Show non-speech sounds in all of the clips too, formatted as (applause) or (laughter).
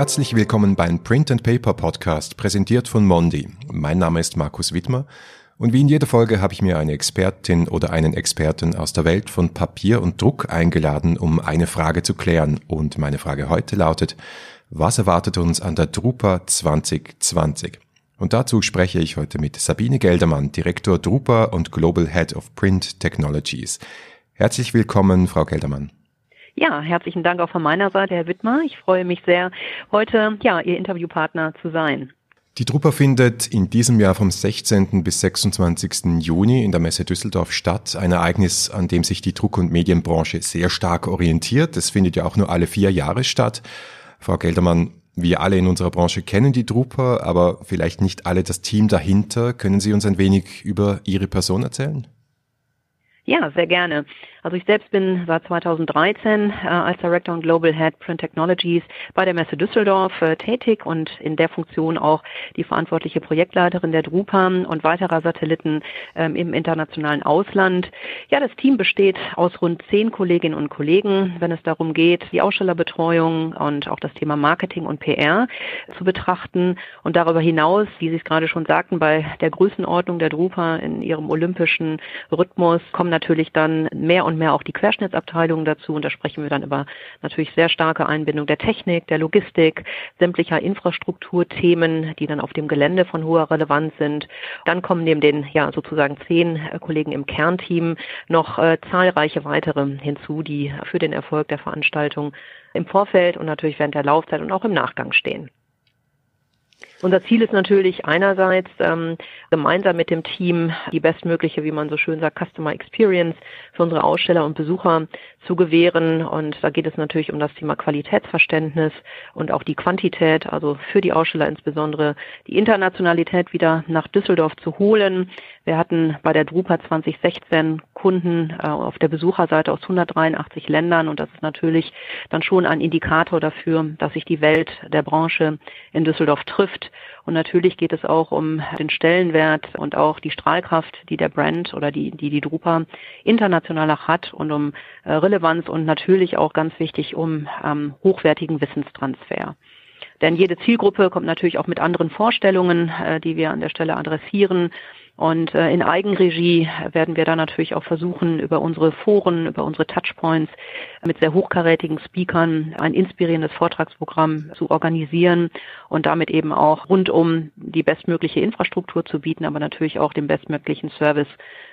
Herzlich willkommen beim Print and Paper Podcast, präsentiert von Mondi. Mein Name ist Markus Wittmer und wie in jeder Folge habe ich mir eine Expertin oder einen Experten aus der Welt von Papier und Druck eingeladen, um eine Frage zu klären. Und meine Frage heute lautet, was erwartet uns an der Drupa 2020? Und dazu spreche ich heute mit Sabine Geldermann, Direktor Drupa und Global Head of Print Technologies. Herzlich willkommen, Frau Geldermann. Ja, herzlichen Dank auch von meiner Seite, Herr Wittmer. Ich freue mich sehr, heute ja, Ihr Interviewpartner zu sein. Die Drupa findet in diesem Jahr vom 16. bis 26. Juni in der Messe Düsseldorf statt. Ein Ereignis, an dem sich die Druck- und Medienbranche sehr stark orientiert. Es findet ja auch nur alle vier Jahre statt. Frau Geldermann, wir alle in unserer Branche kennen die Drupa, aber vielleicht nicht alle das Team dahinter. Können Sie uns ein wenig über Ihre Person erzählen? Ja, sehr gerne. Also ich selbst bin seit 2013 äh, als Director und Global Head Print Technologies bei der Messe Düsseldorf äh, tätig und in der Funktion auch die verantwortliche Projektleiterin der Drupa und weiterer Satelliten ähm, im internationalen Ausland. Ja, das Team besteht aus rund zehn Kolleginnen und Kollegen, wenn es darum geht, die Ausstellerbetreuung und auch das Thema Marketing und PR zu betrachten und darüber hinaus, wie Sie es gerade schon sagten, bei der Größenordnung der Drupa in ihrem olympischen Rhythmus kommen natürlich dann mehr und mehr auch die Querschnittsabteilungen dazu. Und da sprechen wir dann über natürlich sehr starke Einbindung der Technik, der Logistik, sämtlicher Infrastrukturthemen, die dann auf dem Gelände von hoher Relevanz sind. Dann kommen neben den ja sozusagen zehn äh, Kollegen im Kernteam noch äh, zahlreiche weitere hinzu, die für den Erfolg der Veranstaltung im Vorfeld und natürlich während der Laufzeit und auch im Nachgang stehen. Unser Ziel ist natürlich einerseits ähm, gemeinsam mit dem Team die bestmögliche, wie man so schön sagt, Customer Experience für unsere Aussteller und Besucher zu gewähren. Und da geht es natürlich um das Thema Qualitätsverständnis und auch die Quantität, also für die Aussteller insbesondere die Internationalität wieder nach Düsseldorf zu holen. Wir hatten bei der Drupa 2016 Kunden äh, auf der Besucherseite aus 183 Ländern und das ist natürlich dann schon ein Indikator dafür, dass sich die Welt der Branche in Düsseldorf trifft. Und natürlich geht es auch um den Stellenwert und auch die Strahlkraft, die der Brand oder die die, die Drupa international auch hat und um äh, Relevanz und natürlich auch ganz wichtig um ähm, hochwertigen Wissenstransfer. Denn jede Zielgruppe kommt natürlich auch mit anderen Vorstellungen, äh, die wir an der Stelle adressieren. Und äh, in Eigenregie werden wir dann natürlich auch versuchen, über unsere Foren, über unsere Touchpoints mit sehr hochkarätigen Speakern ein inspirierendes Vortragsprogramm zu organisieren und damit eben auch rundum die bestmögliche Infrastruktur zu bieten, aber natürlich auch den bestmöglichen Service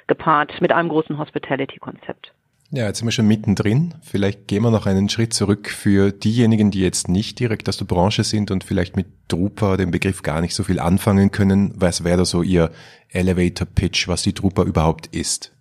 gepaart mit einem großen Hospitality-Konzept. Ja, jetzt sind wir schon mittendrin. Vielleicht gehen wir noch einen Schritt zurück für diejenigen, die jetzt nicht direkt aus der Branche sind und vielleicht mit Drupa den Begriff gar nicht so viel anfangen können. Was wäre da so Ihr Elevator Pitch, was die Drupa überhaupt ist?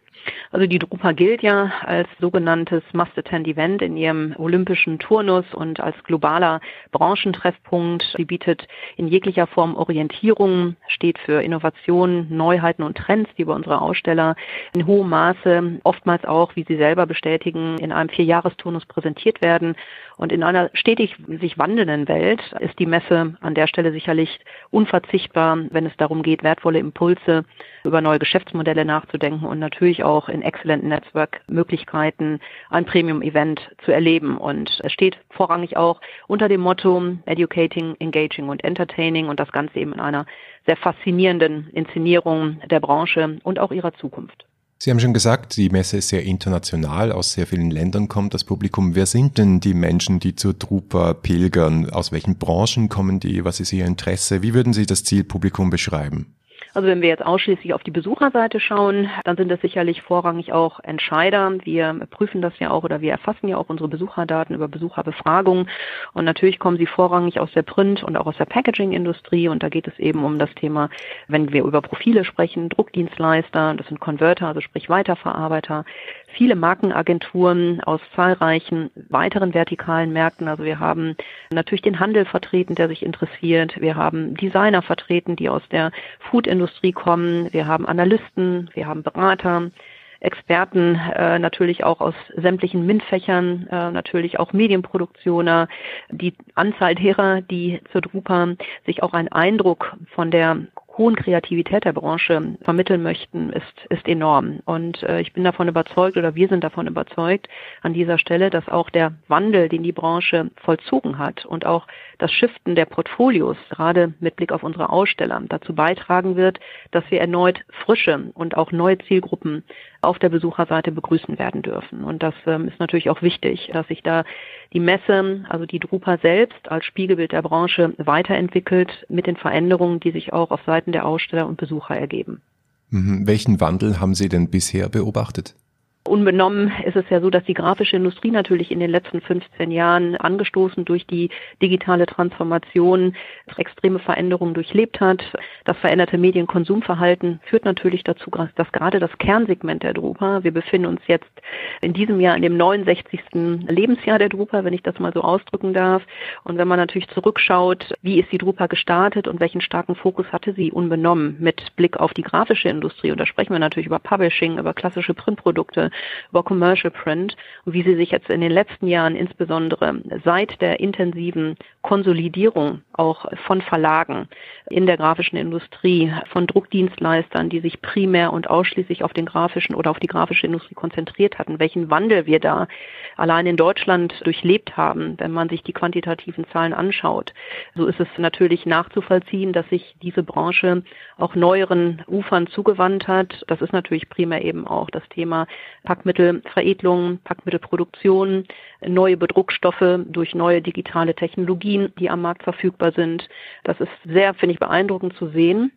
Also die Drupa gilt ja als sogenanntes Must-Attend-Event in ihrem olympischen Turnus und als globaler Branchentreffpunkt. Sie bietet in jeglicher Form Orientierung, steht für Innovationen, Neuheiten und Trends, die bei unserer Aussteller in hohem Maße, oftmals auch, wie Sie selber bestätigen, in einem Vierjahresturnus präsentiert werden. Und in einer stetig sich wandelnden Welt ist die Messe an der Stelle sicherlich unverzichtbar, wenn es darum geht, wertvolle Impulse über neue Geschäftsmodelle nachzudenken und natürlich auch in exzellenten Netzwerkmöglichkeiten ein Premium-Event zu erleben. Und es steht vorrangig auch unter dem Motto Educating, Engaging und Entertaining und das Ganze eben in einer sehr faszinierenden Inszenierung der Branche und auch ihrer Zukunft. Sie haben schon gesagt, die Messe ist sehr international, aus sehr vielen Ländern kommt das Publikum. Wer sind denn die Menschen, die zur Trupa pilgern? Aus welchen Branchen kommen die? Was ist ihr Interesse? Wie würden Sie das Zielpublikum beschreiben? Also wenn wir jetzt ausschließlich auf die Besucherseite schauen, dann sind es sicherlich vorrangig auch Entscheider. Wir prüfen das ja auch oder wir erfassen ja auch unsere Besucherdaten über Besucherbefragungen. Und natürlich kommen sie vorrangig aus der Print- und auch aus der Packaging-Industrie. Und da geht es eben um das Thema, wenn wir über Profile sprechen, Druckdienstleister, das sind Converter, also sprich Weiterverarbeiter, viele Markenagenturen aus zahlreichen weiteren vertikalen Märkten. Also wir haben natürlich den Handel vertreten, der sich interessiert. Wir haben Designer vertreten, die aus der Foodindustrie kommen. Wir haben Analysten, wir haben Berater. Experten äh, natürlich auch aus sämtlichen MINT-Fächern, äh, natürlich auch Medienproduktioner, die Anzahl derer, die zur Drupa sich auch einen Eindruck von der hohen Kreativität der Branche vermitteln möchten, ist, ist enorm. Und äh, ich bin davon überzeugt oder wir sind davon überzeugt an dieser Stelle, dass auch der Wandel, den die Branche vollzogen hat und auch das Shiften der Portfolios, gerade mit Blick auf unsere Aussteller, dazu beitragen wird, dass wir erneut frische und auch neue Zielgruppen auf der Besucherseite begrüßen werden dürfen. Und das ähm, ist natürlich auch wichtig, dass sich da die Messe, also die Drupa selbst als Spiegelbild der Branche weiterentwickelt mit den Veränderungen, die sich auch auf Seiten der Aussteller und Besucher ergeben. Mhm. Welchen Wandel haben Sie denn bisher beobachtet? Unbenommen ist es ja so, dass die grafische Industrie natürlich in den letzten 15 Jahren angestoßen durch die digitale Transformation extreme Veränderungen durchlebt hat. Das veränderte Medienkonsumverhalten führt natürlich dazu, dass gerade das Kernsegment der Drupa, wir befinden uns jetzt in diesem Jahr in dem 69. Lebensjahr der Drupa, wenn ich das mal so ausdrücken darf. Und wenn man natürlich zurückschaut, wie ist die Drupa gestartet und welchen starken Fokus hatte sie unbenommen mit Blick auf die grafische Industrie. Und da sprechen wir natürlich über Publishing, über klassische Printprodukte, über Commercial Print und wie sie sich jetzt in den letzten Jahren insbesondere seit der intensiven Konsolidierung auch von Verlagen in der grafischen Industrie, von Druckdienstleistern, die sich primär und ausschließlich auf den grafischen oder auf die grafische Industrie konzentriert hatten, welchen Wandel wir da allein in Deutschland durchlebt haben, wenn man sich die quantitativen Zahlen anschaut. So ist es natürlich nachzuvollziehen, dass sich diese Branche auch neueren Ufern zugewandt hat. Das ist natürlich primär eben auch das Thema Packmittelveredelung, Packmittelproduktion, neue Bedruckstoffe durch neue digitale Technologien, die am Markt verfügbar sind. Das ist sehr, finde ich, beeindruckend zu sehen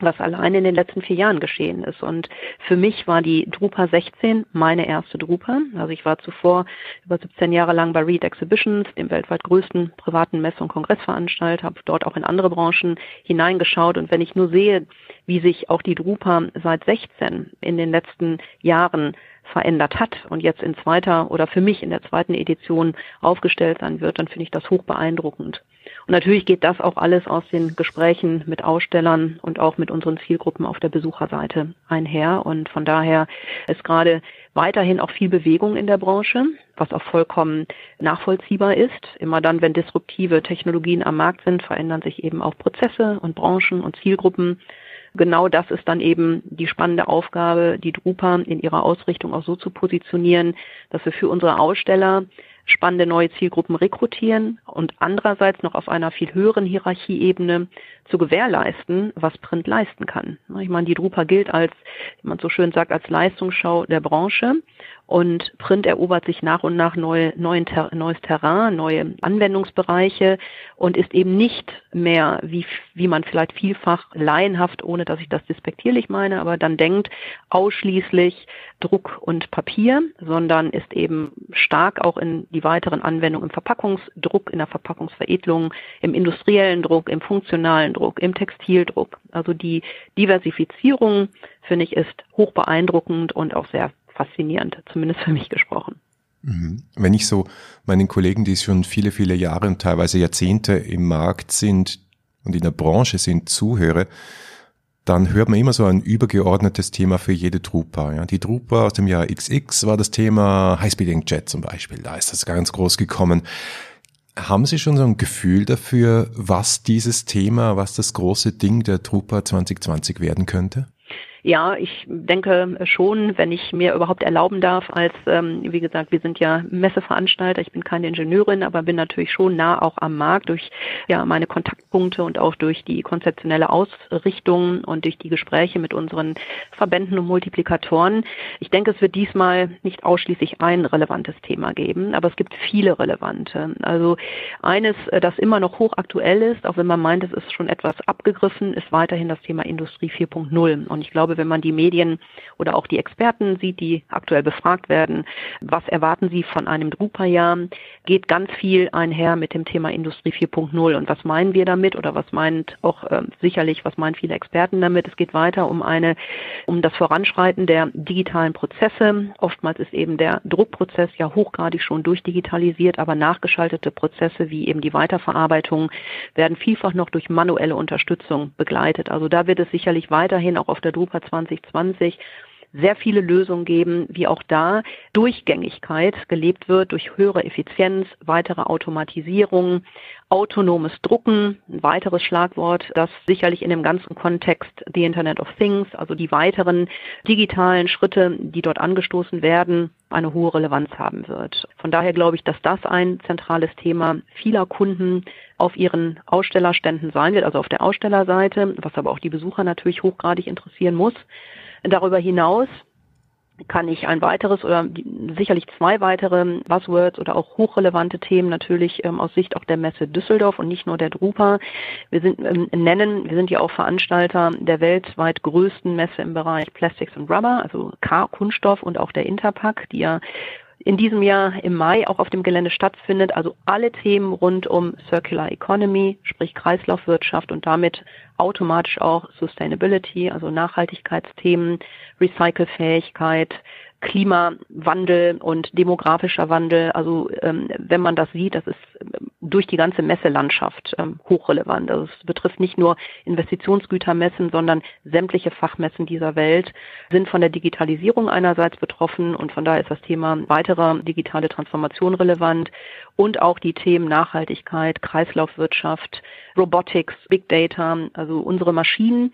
was allein in den letzten vier Jahren geschehen ist. Und für mich war die Drupa 16 meine erste Drupa. Also ich war zuvor über 17 Jahre lang bei Read Exhibitions, dem weltweit größten privaten Messe- und Kongressveranstalter, habe dort auch in andere Branchen hineingeschaut. Und wenn ich nur sehe, wie sich auch die Drupa seit 16 in den letzten Jahren verändert hat und jetzt in zweiter oder für mich in der zweiten Edition aufgestellt sein wird, dann finde ich das hoch beeindruckend. Und natürlich geht das auch alles aus den Gesprächen mit Ausstellern und auch mit unseren Zielgruppen auf der Besucherseite einher. Und von daher ist gerade weiterhin auch viel Bewegung in der Branche, was auch vollkommen nachvollziehbar ist. Immer dann, wenn disruptive Technologien am Markt sind, verändern sich eben auch Prozesse und Branchen und Zielgruppen genau das ist dann eben die spannende Aufgabe, die Drupa in ihrer Ausrichtung auch so zu positionieren, dass wir für unsere Aussteller spannende neue Zielgruppen rekrutieren und andererseits noch auf einer viel höheren Hierarchieebene zu gewährleisten, was Print leisten kann. Ich meine, die Drupa gilt als, wie man so schön sagt, als Leistungsschau der Branche und Print erobert sich nach und nach neue, neuen, neues Terrain, neue Anwendungsbereiche und ist eben nicht mehr, wie, wie man vielleicht vielfach laienhaft, ohne dass ich das despektierlich meine, aber dann denkt, ausschließlich Druck und Papier, sondern ist eben stark auch in die weiteren Anwendungen im Verpackungsdruck, in der Verpackungsveredelung, im industriellen Druck, im funktionalen Druck, im Textildruck. Also die Diversifizierung, finde ich, ist hoch beeindruckend und auch sehr faszinierend, zumindest für mich gesprochen. Mhm. Wenn ich so meinen Kollegen, die schon viele, viele Jahre und teilweise Jahrzehnte im Markt sind und in der Branche sind, zuhöre, dann hört man immer so ein übergeordnetes Thema für jede Drupa. Ja. Die Drupa aus dem Jahr XX war das Thema High-Speed Inkjet zum Beispiel. Da ist das ganz groß gekommen. Haben Sie schon so ein Gefühl dafür, was dieses Thema, was das große Ding der Drupa 2020 werden könnte? Ja, ich denke schon, wenn ich mir überhaupt erlauben darf, als, ähm, wie gesagt, wir sind ja Messeveranstalter, ich bin keine Ingenieurin, aber bin natürlich schon nah auch am Markt durch ja meine Kontaktpunkte und auch durch die konzeptionelle Ausrichtung und durch die Gespräche mit unseren Verbänden und Multiplikatoren. Ich denke, es wird diesmal nicht ausschließlich ein relevantes Thema geben, aber es gibt viele relevante. Also eines, äh, das immer noch hochaktuell ist, auch wenn man meint, es ist schon etwas abgegriffen, ist weiterhin das Thema Industrie 4.0. Und ich glaube, glaube, wenn man die Medien oder auch die Experten sieht, die aktuell befragt werden, was erwarten sie von einem Drupa-Jahr, geht ganz viel einher mit dem Thema Industrie 4.0. Und was meinen wir damit oder was meint auch äh, sicherlich, was meinen viele Experten damit? Es geht weiter um eine, um das Voranschreiten der digitalen Prozesse. Oftmals ist eben der Druckprozess ja hochgradig schon durchdigitalisiert, aber nachgeschaltete Prozesse wie eben die Weiterverarbeitung werden vielfach noch durch manuelle Unterstützung begleitet. Also da wird es sicherlich weiterhin auch auf der Drupa 2020 sehr viele Lösungen geben, wie auch da Durchgängigkeit gelebt wird durch höhere Effizienz, weitere Automatisierung, autonomes Drucken, ein weiteres Schlagwort, das sicherlich in dem ganzen Kontext the Internet of Things, also die weiteren digitalen Schritte, die dort angestoßen werden, eine hohe Relevanz haben wird. Von daher glaube ich, dass das ein zentrales Thema vieler Kunden auf ihren Ausstellerständen sein wird, also auf der Ausstellerseite, was aber auch die Besucher natürlich hochgradig interessieren muss. Darüber hinaus kann ich ein weiteres oder sicherlich zwei weitere Buzzwords oder auch hochrelevante Themen natürlich ähm, aus Sicht auch der Messe Düsseldorf und nicht nur der Drupa. Wir sind ähm, nennen, wir sind ja auch Veranstalter der weltweit größten Messe im Bereich Plastics and Rubber, also K Kunststoff und auch der Interpack, die ja in diesem Jahr im Mai auch auf dem Gelände stattfindet. Also alle Themen rund um Circular Economy, sprich Kreislaufwirtschaft und damit automatisch auch Sustainability, also Nachhaltigkeitsthemen, Recycelfähigkeit, Klimawandel und demografischer Wandel. Also ähm, wenn man das sieht, das ist ähm, durch die ganze Messelandschaft ähm, hochrelevant. Also es betrifft nicht nur Investitionsgütermessen, sondern sämtliche Fachmessen dieser Welt sind von der Digitalisierung einerseits betroffen und von daher ist das Thema weiterer digitale Transformation relevant und auch die Themen Nachhaltigkeit, Kreislaufwirtschaft, Robotics, Big Data, also unsere Maschinen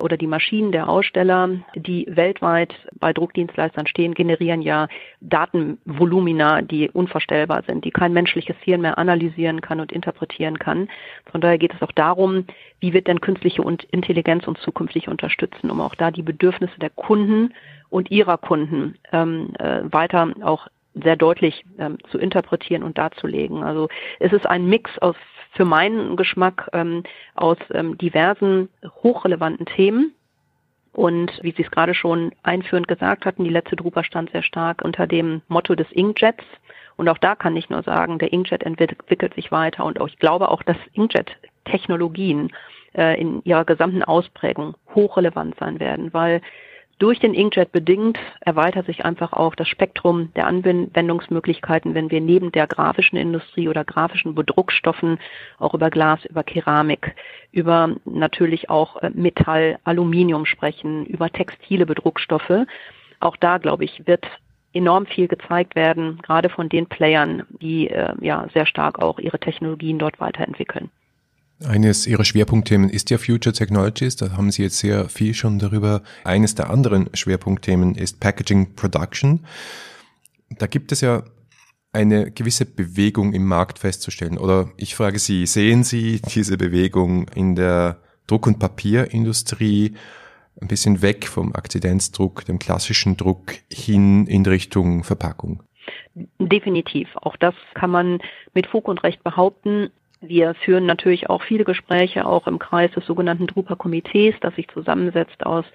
oder die Maschinen der Aussteller, die weltweit bei Druckdienstleistern stehen, generieren ja Datenvolumina, die unvorstellbar sind, die kein menschliches Hirn mehr analysieren kann und interpretieren kann. Von daher geht es auch darum, wie wird denn künstliche Intelligenz uns zukünftig unterstützen, um auch da die Bedürfnisse der Kunden und ihrer Kunden ähm, äh, weiter auch sehr deutlich ähm, zu interpretieren und darzulegen. Also es ist ein Mix aus für meinen Geschmack ähm, aus ähm, diversen hochrelevanten Themen. Und wie Sie es gerade schon einführend gesagt hatten, die letzte Drupa stand sehr stark unter dem Motto des Inkjets. Und auch da kann ich nur sagen, der Inkjet entwickelt sich weiter und auch, ich glaube auch, dass Inkjet-Technologien äh, in ihrer gesamten Ausprägung hochrelevant sein werden, weil durch den Inkjet bedingt erweitert sich einfach auch das Spektrum der Anwendungsmöglichkeiten, wenn wir neben der grafischen Industrie oder grafischen Bedruckstoffen auch über Glas, über Keramik, über natürlich auch äh, Metall, Aluminium sprechen, über textile Bedruckstoffe. Auch da, glaube ich, wird enorm viel gezeigt werden, gerade von den Playern, die äh, ja sehr stark auch ihre Technologien dort weiterentwickeln. Eines Ihrer Schwerpunktthemen ist ja Future Technologies. Da haben Sie jetzt sehr viel schon darüber. Eines der anderen Schwerpunktthemen ist Packaging Production. Da gibt es ja eine gewisse Bewegung im Markt festzustellen. Oder ich frage Sie, sehen Sie diese Bewegung in der Druck- und Papierindustrie ein bisschen weg vom Akzidenzdruck, dem klassischen Druck hin in Richtung Verpackung? Definitiv. Auch das kann man mit Fug und Recht behaupten. Wir führen natürlich auch viele Gespräche, auch im Kreis des sogenannten Drupa-Komitees, das sich zusammensetzt aus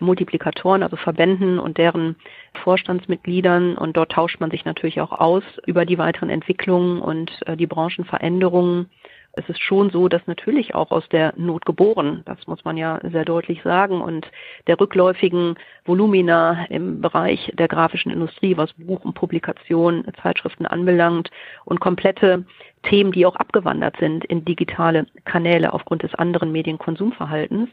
Multiplikatoren, also Verbänden und deren Vorstandsmitgliedern. Und dort tauscht man sich natürlich auch aus über die weiteren Entwicklungen und äh, die Branchenveränderungen es ist schon so, dass natürlich auch aus der Not geboren, das muss man ja sehr deutlich sagen, und der rückläufigen Volumina im Bereich der grafischen Industrie, was Buch und Publikation, Zeitschriften anbelangt und komplette Themen, die auch abgewandert sind in digitale Kanäle aufgrund des anderen Medienkonsumverhaltens,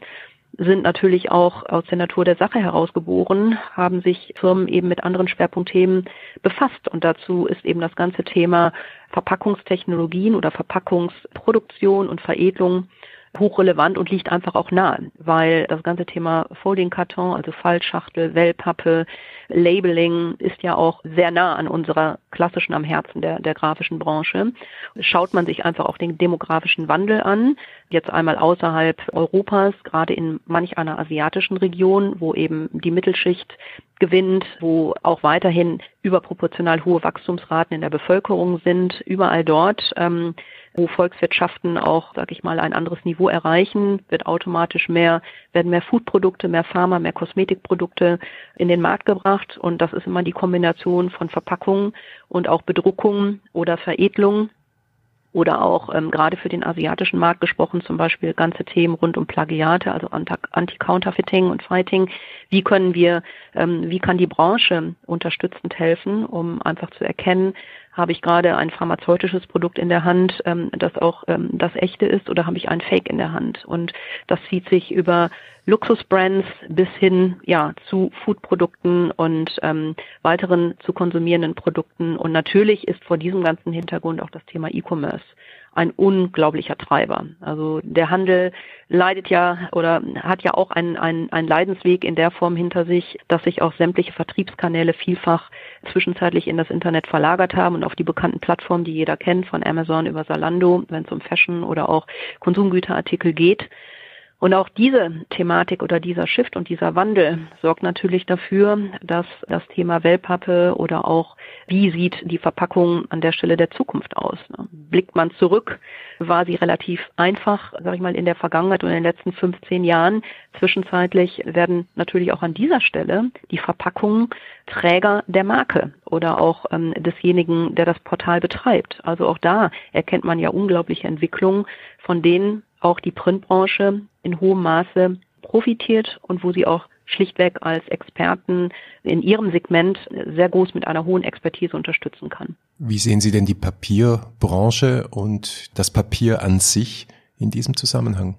sind natürlich auch aus der Natur der Sache herausgeboren, haben sich Firmen eben mit anderen Schwerpunktthemen befasst. Und dazu ist eben das ganze Thema Verpackungstechnologien oder Verpackungsproduktion und Veredelung hochrelevant und liegt einfach auch nahe, weil das ganze Thema Folding Karton, also Fallschachtel, Wellpappe, Labeling ist ja auch sehr nah an unserer klassischen am Herzen der, der grafischen Branche. Schaut man sich einfach auch den demografischen Wandel an, jetzt einmal außerhalb Europas, gerade in manch einer asiatischen Region, wo eben die Mittelschicht gewinnt, wo auch weiterhin überproportional hohe Wachstumsraten in der Bevölkerung sind, überall dort ähm, wo Volkswirtschaften auch, sag ich mal, ein anderes Niveau erreichen, wird automatisch mehr, werden mehr Foodprodukte, mehr Pharma, mehr Kosmetikprodukte in den Markt gebracht. Und das ist immer die Kombination von Verpackung und auch Bedruckung oder Veredelung oder auch ähm, gerade für den asiatischen Markt gesprochen, zum Beispiel ganze Themen rund um Plagiate, also Anti-Counterfeiting und Fighting. Wie können wir, ähm, wie kann die Branche unterstützend helfen, um einfach zu erkennen, Habe ich gerade ein pharmazeutisches Produkt in der Hand, ähm, das auch ähm, das echte ist, oder habe ich ein Fake in der Hand? Und das zieht sich über Luxusbrands bis hin ja zu Foodprodukten und ähm, weiteren zu konsumierenden Produkten. Und natürlich ist vor diesem ganzen Hintergrund auch das Thema E-Commerce ein unglaublicher Treiber. Also der Handel leidet ja oder hat ja auch einen, einen, einen Leidensweg in der Form hinter sich, dass sich auch sämtliche Vertriebskanäle vielfach zwischenzeitlich in das Internet verlagert haben und auf die bekannten Plattformen, die jeder kennt, von Amazon über Salando, wenn es um Fashion oder auch Konsumgüterartikel geht. Und auch diese Thematik oder dieser Shift und dieser Wandel sorgt natürlich dafür, dass das Thema Wellpappe oder auch wie sieht die Verpackung an der Stelle der Zukunft aus. Ne? Blickt man zurück, war sie relativ einfach, sage ich mal, in der Vergangenheit und in den letzten 15 Jahren. Zwischenzeitlich werden natürlich auch an dieser Stelle die Verpackungen Träger der Marke oder auch ähm, desjenigen, der das Portal betreibt. Also auch da erkennt man ja unglaubliche Entwicklungen, von denen auch die Printbranche in hohem Maße profitiert und wo sie auch schlichtweg als Experten in ihrem Segment sehr groß mit einer hohen Expertise unterstützen kann. Wie sehen Sie denn die Papierbranche und das Papier an sich in diesem Zusammenhang?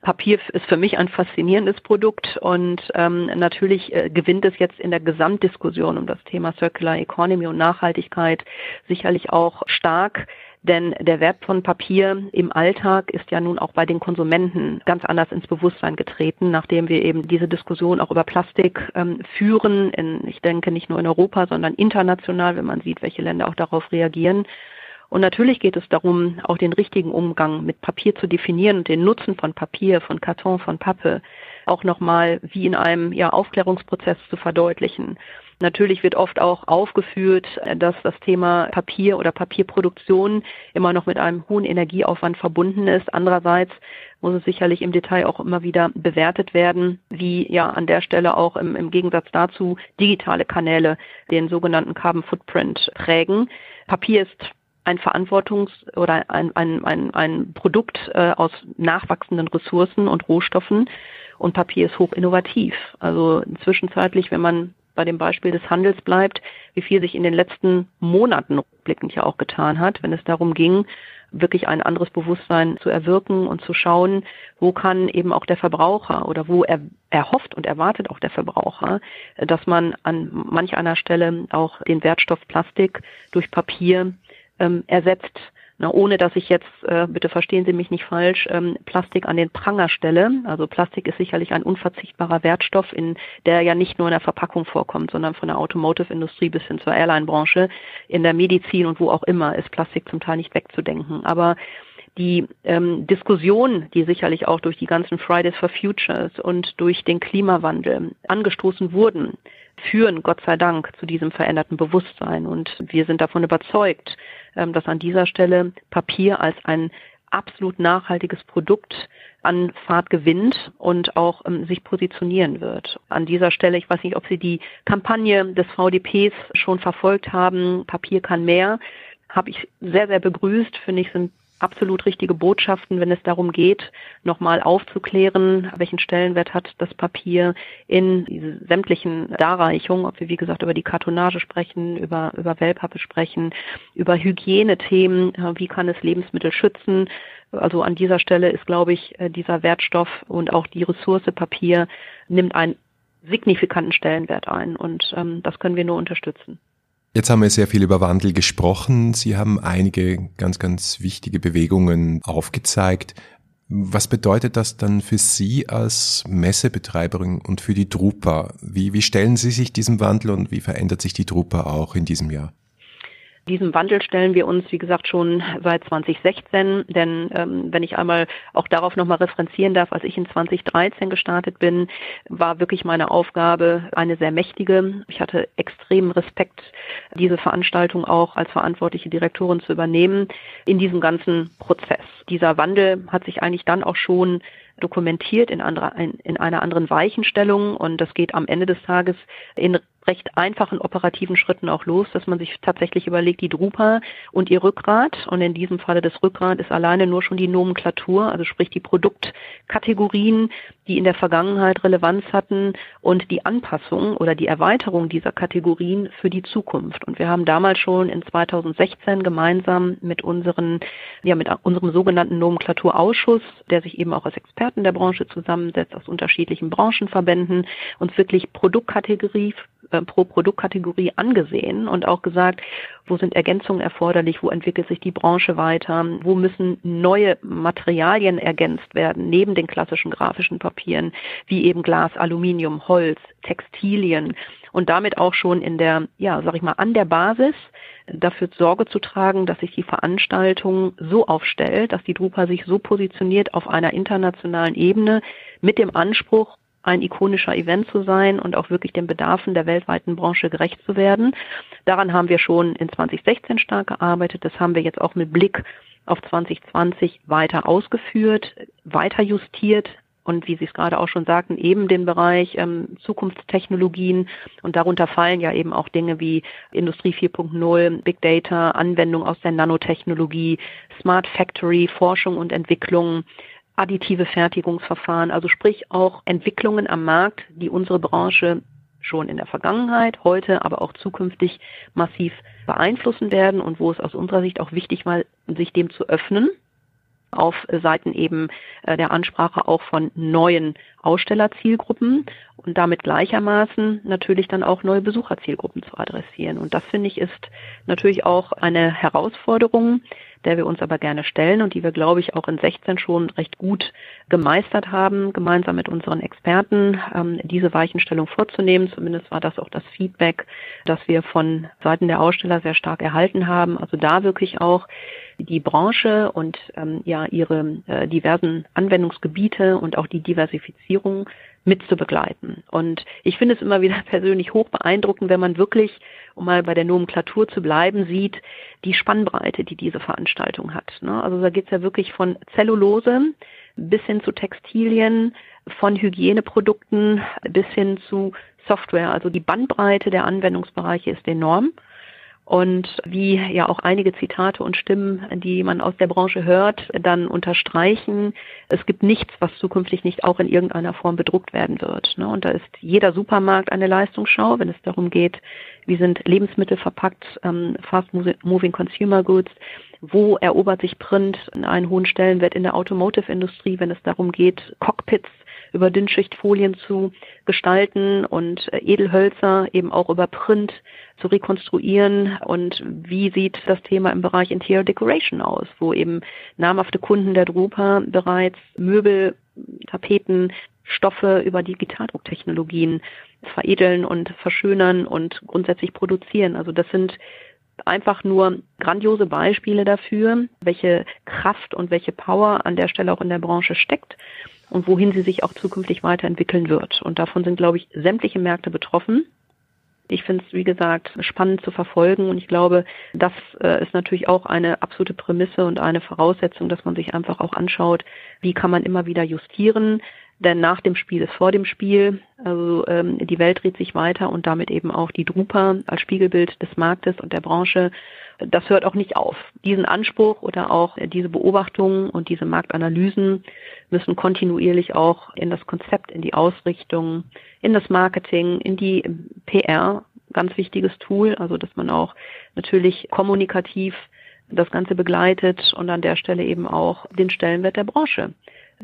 Papier ist für mich ein faszinierendes Produkt und ähm, natürlich äh, gewinnt es jetzt in der Gesamtdiskussion um das Thema Circular Economy und Nachhaltigkeit sicherlich auch stark denn der Wert von Papier im Alltag ist ja nun auch bei den Konsumenten ganz anders ins Bewusstsein getreten, nachdem wir eben diese Diskussion auch über Plastik ähm, führen. In, ich denke nicht nur in Europa, sondern international, wenn man sieht, welche Länder auch darauf reagieren. Und natürlich geht es darum, auch den richtigen Umgang mit Papier zu definieren und den Nutzen von Papier, von Karton, von Pappe auch nochmal wie in einem ja, Aufklärungsprozess zu verdeutlichen. Natürlich wird oft auch aufgeführt, dass das Thema Papier oder Papierproduktion immer noch mit einem hohen Energieaufwand verbunden ist. Andererseits muss es sicherlich im Detail auch immer wieder bewertet werden, wie ja an der Stelle auch im, im Gegensatz dazu digitale Kanäle den sogenannten Carbon Footprint prägen. Papier ist ein Verantwortungs- oder ein, ein, ein, ein Produkt äh, aus nachwachsenden Ressourcen und Rohstoffen und Papier ist hoch innovativ. Also zwischenzeitlich, wenn man bei dem Beispiel des Handels bleibt, wie viel sich in den letzten Monaten rückblickend ja auch getan hat, wenn es darum ging, wirklich ein anderes Bewusstsein zu erwirken und zu schauen, wo kann eben auch der Verbraucher oder wo er erhofft und erwartet auch der Verbraucher, dass man an manch einer Stelle auch den Wertstoff Plastik durch Papier ähm, ersetzt na, ohne dass ich jetzt, äh, bitte verstehen Sie mich nicht falsch, ähm, Plastik an den Pranger stelle. Also Plastik ist sicherlich ein unverzichtbarer Wertstoff, in der ja nicht nur in der Verpackung vorkommt, sondern von der Automotive-Industrie bis hin zur Airline-Branche, in der Medizin und wo auch immer ist Plastik zum Teil nicht wegzudenken. Aber die ähm, Diskussion, die sicherlich auch durch die ganzen Fridays for Futures und durch den Klimawandel angestoßen wurden, führen Gott sei Dank zu diesem veränderten Bewusstsein. Und wir sind davon überzeugt, dass an dieser Stelle Papier als ein absolut nachhaltiges Produkt an Fahrt gewinnt und auch ähm, sich positionieren wird. An dieser Stelle, ich weiß nicht, ob Sie die Kampagne des VDPs schon verfolgt haben, Papier kann mehr, habe ich sehr, sehr begrüßt. Finde ich, sind absolut richtige Botschaften, wenn es darum geht, nochmal aufzuklären, welchen Stellenwert hat das Papier in sämtlichen Darreichungen, ob wir wie gesagt über die Kartonage sprechen, über, über Wellpappe sprechen, über Hygienethemen, wie kann es Lebensmittel schützen. Also an dieser Stelle ist, glaube ich, äh, dieser Wertstoff und auch die Ressource Papier nimmt einen signifikanten Stellenwert ein und ähm, das können wir nur unterstützen. Jetzt haben wir sehr viel über Wandel gesprochen. Sie haben einige ganz, ganz wichtige Bewegungen aufgezeigt. Was bedeutet das dann für Sie als Messebetreiberin und für die Drupa? Wie, wie stellen Sie sich diesem Wandel und wie verändert sich die Drupa auch in diesem Jahr? Diesem Wandel stellen wir uns, wie gesagt, schon seit 2016. Denn ähm, wenn ich einmal auch darauf nochmal referenzieren darf, als ich in 2013 gestartet bin, war wirklich meine Aufgabe eine sehr mächtige. Ich hatte extremen Respekt, diese Veranstaltung auch als verantwortliche Direktorin zu übernehmen in diesem ganzen Prozess. Dieser Wandel hat sich eigentlich dann auch schon dokumentiert in, anderer, in einer anderen Weichenstellung und das geht am Ende des Tages in recht einfachen operativen Schritten auch los, dass man sich tatsächlich überlegt, die Drupa und ihr Rückgrat, und in diesem Falle das Rückgrat ist alleine nur schon die Nomenklatur, also sprich die Produktkategorien, die in der Vergangenheit Relevanz hatten und die Anpassung oder die Erweiterung dieser Kategorien für die Zukunft. Und wir haben damals schon in 2016 gemeinsam mit unseren, ja, mit unserem sogenannten Nomenklaturausschuss, der sich eben auch aus Experten der Branche zusammensetzt, aus unterschiedlichen Branchenverbänden, uns wirklich Produktkategorie äh, pro Produktkategorie angesehen und auch gesagt, wo sind Ergänzungen erforderlich, wo entwickelt sich die Branche weiter, wo müssen neue Materialien ergänzt werden, neben den klassischen grafischen Papieren, wie eben Glas, Aluminium, Holz, Textilien und damit auch schon in der, ja, sag ich mal, an der Basis dafür Sorge zu tragen, dass sich die Veranstaltung so aufstellt, dass die Drupa sich so positioniert auf einer internationalen Ebene mit dem Anspruch, ein ikonischer Event zu sein und auch wirklich den Bedarfen der weltweiten Branche gerecht zu werden. Daran haben wir schon in 2016 stark gearbeitet. Das haben wir jetzt auch mit Blick auf 2020 weiter ausgeführt, weiter justiert, und wie Sie es gerade auch schon sagten, eben den Bereich ähm, Zukunftstechnologien. Und darunter fallen ja eben auch Dinge wie Industrie 4.0, Big Data, Anwendung aus der Nanotechnologie, Smart Factory, Forschung und Entwicklung, additive Fertigungsverfahren, also sprich auch Entwicklungen am Markt, die unsere Branche schon in der Vergangenheit, heute, aber auch zukünftig massiv beeinflussen werden und wo es aus unserer Sicht auch wichtig war, sich dem zu öffnen auf Seiten eben äh, der Ansprache auch von neuen Ausstellerzielgruppen und damit gleichermaßen natürlich dann auch neue Besucherzielgruppen zu adressieren. Und das finde ich ist natürlich auch eine Herausforderung, der wir uns aber gerne stellen und die wir, glaube ich, auch in 16 schon recht gut gemeistert haben, gemeinsam mit unseren Experten, ähm, diese Weichenstellung vorzunehmen. Zumindest war das auch das Feedback, das wir von Seiten der Aussteller sehr stark erhalten haben. Also da wirklich auch die Branche und ähm, ja ihre äh, diversen Anwendungsgebiete und auch die Diversifizierung mit zu begleiten. Und ich finde es immer wieder (laughs) persönlich hoch beeindruckend, wenn man wirklich, um mal bei der Nomenklatur zu bleiben, sieht die Spannbreite, die diese Veranstaltung hat. Ne? Also da geht's ja wirklich von Zellulose bis hin zu Textilien, von Hygieneprodukten bis hin zu Software. Also die Bandbreite der Anwendungsbereiche ist enorm. Und wie ja auch einige Zitate und Stimmen, die man aus der Branche hört, dann unterstreichen, es gibt nichts, was zukünftig nicht auch in irgendeiner Form bedruckt werden wird. Ne? Und da ist jeder Supermarkt eine Leistungsschau, wenn es darum geht, wie sind Lebensmittel verpackt, ähm, Fast Moving Consumer Goods, wo erobert sich Print einen hohen Stellenwert in der Automotive-Industrie, wenn es darum geht, Cockpits über Dünnschichtfolien zu gestalten und äh, Edelhölzer eben auch über Print zu rekonstruieren und wie sieht das Thema im Bereich Interior Decoration aus, wo eben namhafte Kunden der Drupa bereits Möbel, Tapeten, Stoffe über Digitaldrucktechnologien veredeln und verschönern und grundsätzlich produzieren. Also das sind einfach nur grandiose Beispiele dafür, welche Kraft und welche Power an der Stelle auch in der Branche steckt und wohin sie sich auch zukünftig weiterentwickeln wird. Und davon sind, glaube ich, sämtliche Märkte betroffen. Ich finde es, wie gesagt, spannend zu verfolgen und ich glaube, das äh, ist natürlich auch eine absolute Prämisse und eine Voraussetzung, dass man sich einfach auch anschaut, wie kann man immer wieder justieren, denn nach dem Spiel ist vor dem Spiel. Also ähm, die Welt dreht sich weiter und damit eben auch die Drupa als Spiegelbild des Marktes und der Branche. Das hört auch nicht auf. Diesen Anspruch oder auch diese Beobachtungen und diese Marktanalysen müssen kontinuierlich auch in das Konzept, in die Ausrichtung, in das Marketing, in die PR, ganz wichtiges Tool, also dass man auch natürlich kommunikativ das Ganze begleitet und an der Stelle eben auch den Stellenwert der Branche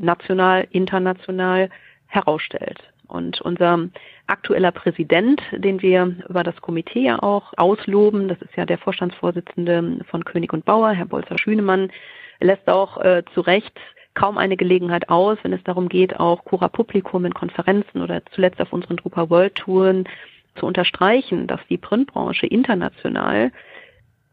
national, international herausstellt. Und unser aktueller Präsident, den wir über das Komitee ja auch ausloben, das ist ja der Vorstandsvorsitzende von König und Bauer, Herr Bolzer-Schünemann, lässt auch äh, zu Recht kaum eine Gelegenheit aus, wenn es darum geht, auch Cura Publikum in Konferenzen oder zuletzt auf unseren Drupa World Touren zu unterstreichen, dass die Printbranche international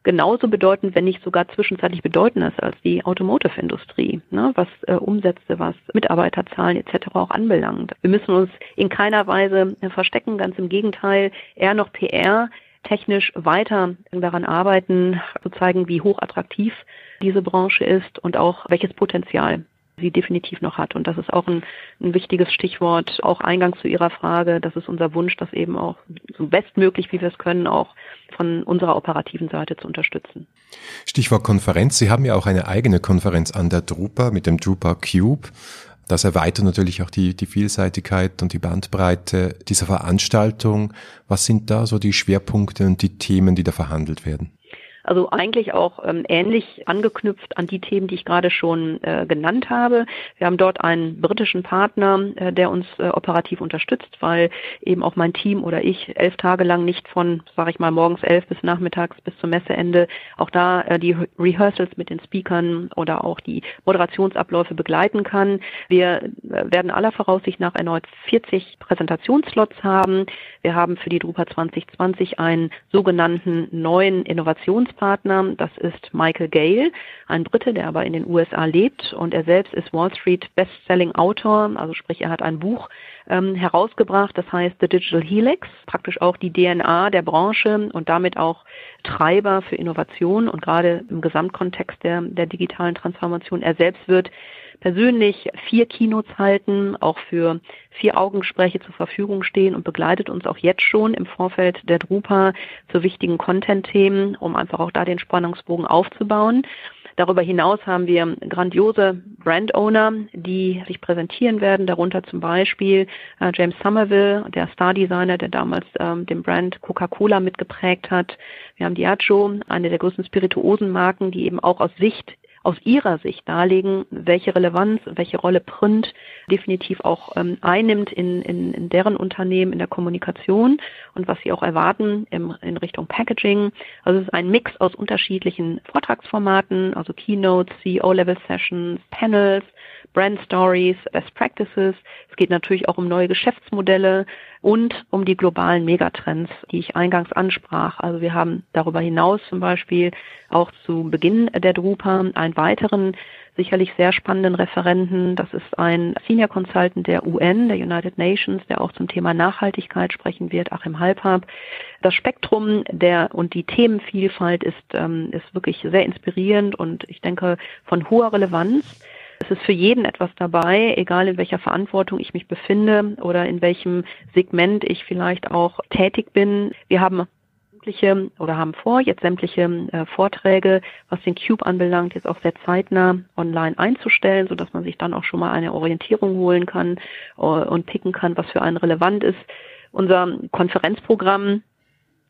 genauso bedeutend, wenn nicht sogar zwischenzeitlich bedeutender ist als die Automotive-Industrie, ne, was äh, Umsätze, was Mitarbeiterzahlen etc. auch anbelangt. Wir müssen uns in keiner Weise äh, verstecken, ganz im Gegenteil, eher noch PR technisch weiter daran arbeiten, zu zeigen, wie hochattraktiv diese Branche ist und auch welches Potenzial sie definitiv noch hat. Und das ist auch ein, ein wichtiges Stichwort, auch eingangs zu Ihrer Frage. Das ist unser Wunsch, das eben auch so bestmöglich, wie wir es können, auch von unserer operativen Seite zu unterstützen. Stichwort Konferenz. Sie haben ja auch eine eigene Konferenz an der Drupa mit dem Drupa Cube. Das erweitert natürlich auch die, die Vielseitigkeit und die Bandbreite dieser Veranstaltung. Was sind da so die Schwerpunkte und die Themen, die da verhandelt werden? Also eigentlich auch ähm, ähnlich angeknüpft an die Themen, die ich gerade schon äh, genannt habe. Wir haben dort einen britischen Partner, äh, der uns äh, operativ unterstützt, weil eben auch mein Team oder ich elf Tage lang nicht von, sage ich mal, morgens elf bis nachmittags bis zum Messeende auch da äh, die Rehearsals mit den Speakern oder auch die Moderationsabläufe begleiten kann. Wir äh, werden aller Voraussicht nach erneut 40 Präsentationsslots haben. Wir haben für die Drupa 2020 einen sogenannten neuen Innovations Gesprächspartner. Das ist Michael Gale, ein Brite, der aber in den USA lebt. Und er selbst ist Wall Street Bestselling Autor, also sprich er hat ein Buch ähm, herausgebracht, das heißt The Digital Helix, praktisch auch die DNA der Branche und damit auch Treiber für Innovation. Und gerade im Gesamtkontext der, der digitalen Transformation. Er selbst wird persönlich vier Keynotes halten, auch für vier Augengespräche zur Verfügung stehen und begleitet uns auch jetzt schon im Vorfeld der Drupa zu wichtigen Content-Themen, um einfach auch da den Spannungsbogen aufzubauen. Darüber hinaus haben wir grandiose Brand-Owner, die sich präsentieren werden, darunter zum Beispiel äh, James Somerville, der Star-Designer, der damals ähm, den Brand Coca-Cola mitgeprägt hat. Wir haben Diageo, eine der größten Spirituosenmarken, die eben auch aus Sicht aus Ihrer Sicht darlegen, welche Relevanz, welche Rolle Print definitiv auch ähm, einnimmt in, in, in deren Unternehmen, in der Kommunikation und was sie auch erwarten im, in Richtung Packaging. Also es ist ein Mix aus unterschiedlichen Vortragsformaten, also Keynotes, CEO-Level-Sessions, Panels, Brand Stories, Best Practices. Es geht natürlich auch um neue Geschäftsmodelle und um die globalen Megatrends, die ich eingangs ansprach. Also wir haben darüber hinaus zum Beispiel auch zu Beginn der Drupa einen weiteren sicherlich sehr spannenden Referenten. Das ist ein Senior Consultant der UN, der United Nations, der auch zum Thema Nachhaltigkeit sprechen wird, Achim Halpab. Das Spektrum der und die Themenvielfalt ist, ähm, ist wirklich sehr inspirierend und ich denke von hoher Relevanz. Es ist für jeden etwas dabei, egal in welcher Verantwortung ich mich befinde oder in welchem Segment ich vielleicht auch tätig bin. Wir haben sämtliche oder haben vor, jetzt sämtliche äh, Vorträge, was den Cube anbelangt, jetzt auch sehr zeitnah online einzustellen, sodass man sich dann auch schon mal eine Orientierung holen kann äh, und picken kann, was für einen relevant ist. Unser Konferenzprogramm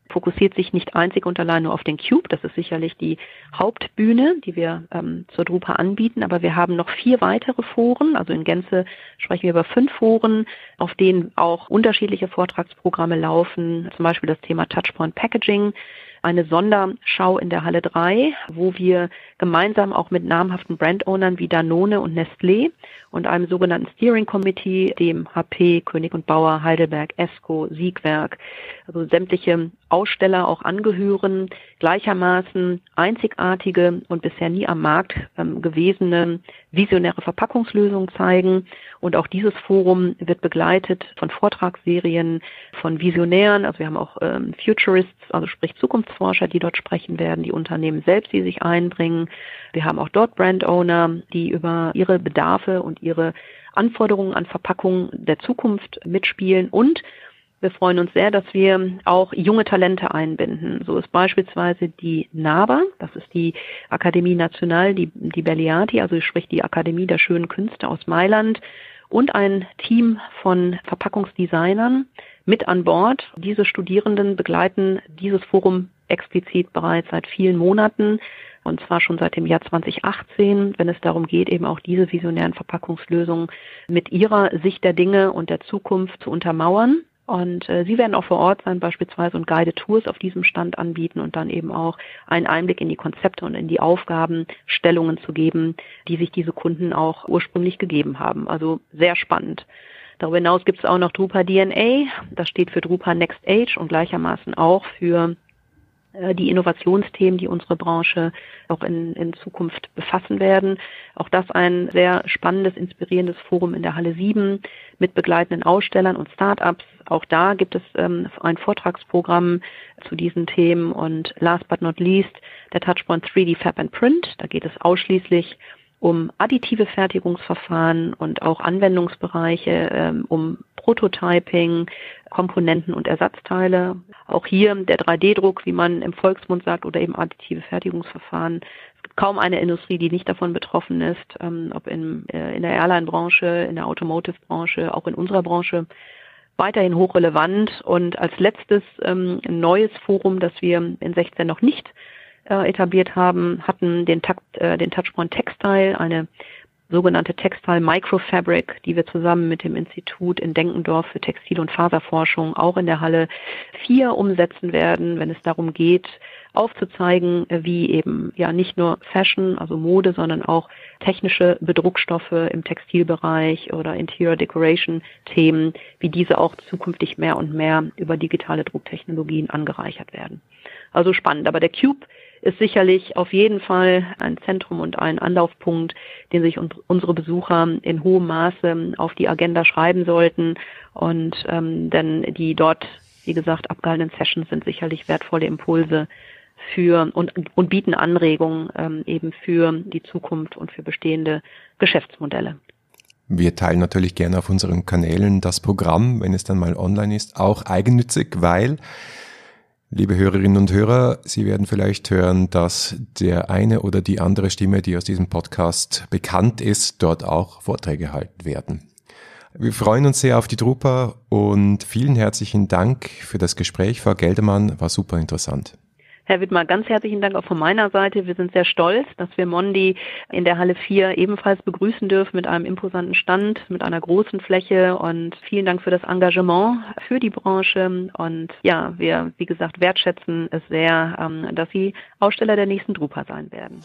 fokussiert sich nicht einzig und allein nur auf den Cube. Das ist sicherlich die Hauptbühne, die wir ähm, zur Drupa anbieten. Aber wir haben noch vier weitere Foren. Also in Gänze sprechen wir über fünf Foren, auf denen auch unterschiedliche Vortragsprogramme laufen. Zum Beispiel das Thema Touchpoint Packaging, eine Sonderschau in der Halle 3, wo wir gemeinsam auch mit namhaften Brandownern wie Danone und Nestlé und einem sogenannten Steering Committee, dem HP, König und Bauer, Heidelberg, ESCO, Siegwerk, also sämtliche Aussteller auch angehören, gleichermaßen einzigartige und bisher nie am Markt ähm, gewesene visionäre Verpackungslösungen zeigen. Und auch dieses Forum wird begleitet von Vortragsserien von Visionären. Also wir haben auch ähm, Futurists, also sprich Zukunftsforscher, die dort sprechen werden, die Unternehmen selbst, die sich einbringen. Wir haben auch dort Brand Owner, die über ihre Bedarfe und ihre Anforderungen an Verpackungen der Zukunft mitspielen und wir freuen uns sehr, dass wir auch junge Talente einbinden. So ist beispielsweise die NABA, das ist die Akademie Nationale, die, die Belliati, also sprich die Akademie der schönen Künste aus Mailand und ein Team von Verpackungsdesignern mit an Bord. Diese Studierenden begleiten dieses Forum explizit bereits seit vielen Monaten und zwar schon seit dem Jahr 2018, wenn es darum geht, eben auch diese visionären Verpackungslösungen mit ihrer Sicht der Dinge und der Zukunft zu untermauern. Und äh, Sie werden auch vor Ort sein beispielsweise und Guided Tours auf diesem Stand anbieten und dann eben auch einen Einblick in die Konzepte und in die Aufgabenstellungen zu geben, die sich diese Kunden auch ursprünglich gegeben haben. Also sehr spannend. Darüber hinaus gibt es auch noch Drupa DNA. Das steht für Drupa Next Age und gleichermaßen auch für die Innovationsthemen, die unsere Branche auch in, in Zukunft befassen werden. Auch das ein sehr spannendes, inspirierendes Forum in der Halle 7 mit begleitenden Ausstellern und Start-ups. Auch da gibt es ähm, ein Vortragsprogramm zu diesen Themen und last but not least der Touchpoint 3D Fab and Print. Da geht es ausschließlich um additive Fertigungsverfahren und auch Anwendungsbereiche, ähm, um Prototyping, Komponenten und Ersatzteile. Auch hier der 3D-Druck, wie man im Volksmund sagt, oder eben additive Fertigungsverfahren. Es gibt kaum eine Industrie, die nicht davon betroffen ist, ähm, ob in, äh, in der Airline-Branche, in der Automotive-Branche, auch in unserer Branche weiterhin hochrelevant. Und als letztes ähm, ein neues Forum, das wir in 16 noch nicht äh, etabliert haben, hatten den, Takt, äh, den Touchpoint Textile, eine sogenannte Textile Microfabric, die wir zusammen mit dem Institut in Denkendorf für Textil- und Faserforschung auch in der Halle 4 umsetzen werden, wenn es darum geht, aufzuzeigen, wie eben ja nicht nur Fashion, also Mode, sondern auch technische Bedruckstoffe im Textilbereich oder Interior Decoration Themen, wie diese auch zukünftig mehr und mehr über digitale Drucktechnologien angereichert werden. Also spannend. Aber der Cube ist sicherlich auf jeden Fall ein Zentrum und ein Anlaufpunkt, den sich unsere Besucher in hohem Maße auf die Agenda schreiben sollten. Und ähm, denn die dort, wie gesagt, abgehaltenen Sessions sind sicherlich wertvolle Impulse für und, und bieten Anregungen ähm, eben für die Zukunft und für bestehende Geschäftsmodelle. Wir teilen natürlich gerne auf unseren Kanälen das Programm, wenn es dann mal online ist, auch eigennützig, weil Liebe Hörerinnen und Hörer, Sie werden vielleicht hören, dass der eine oder die andere Stimme, die aus diesem Podcast bekannt ist, dort auch Vorträge halten werden. Wir freuen uns sehr auf die Drupa und vielen herzlichen Dank für das Gespräch. Frau Geldemann, war super interessant. Herr Wittmer, ganz herzlichen Dank auch von meiner Seite. Wir sind sehr stolz, dass wir Mondi in der Halle 4 ebenfalls begrüßen dürfen mit einem imposanten Stand, mit einer großen Fläche und vielen Dank für das Engagement für die Branche. Und ja, wir, wie gesagt, wertschätzen es sehr, ähm, dass Sie Aussteller der nächsten Drupa sein werden.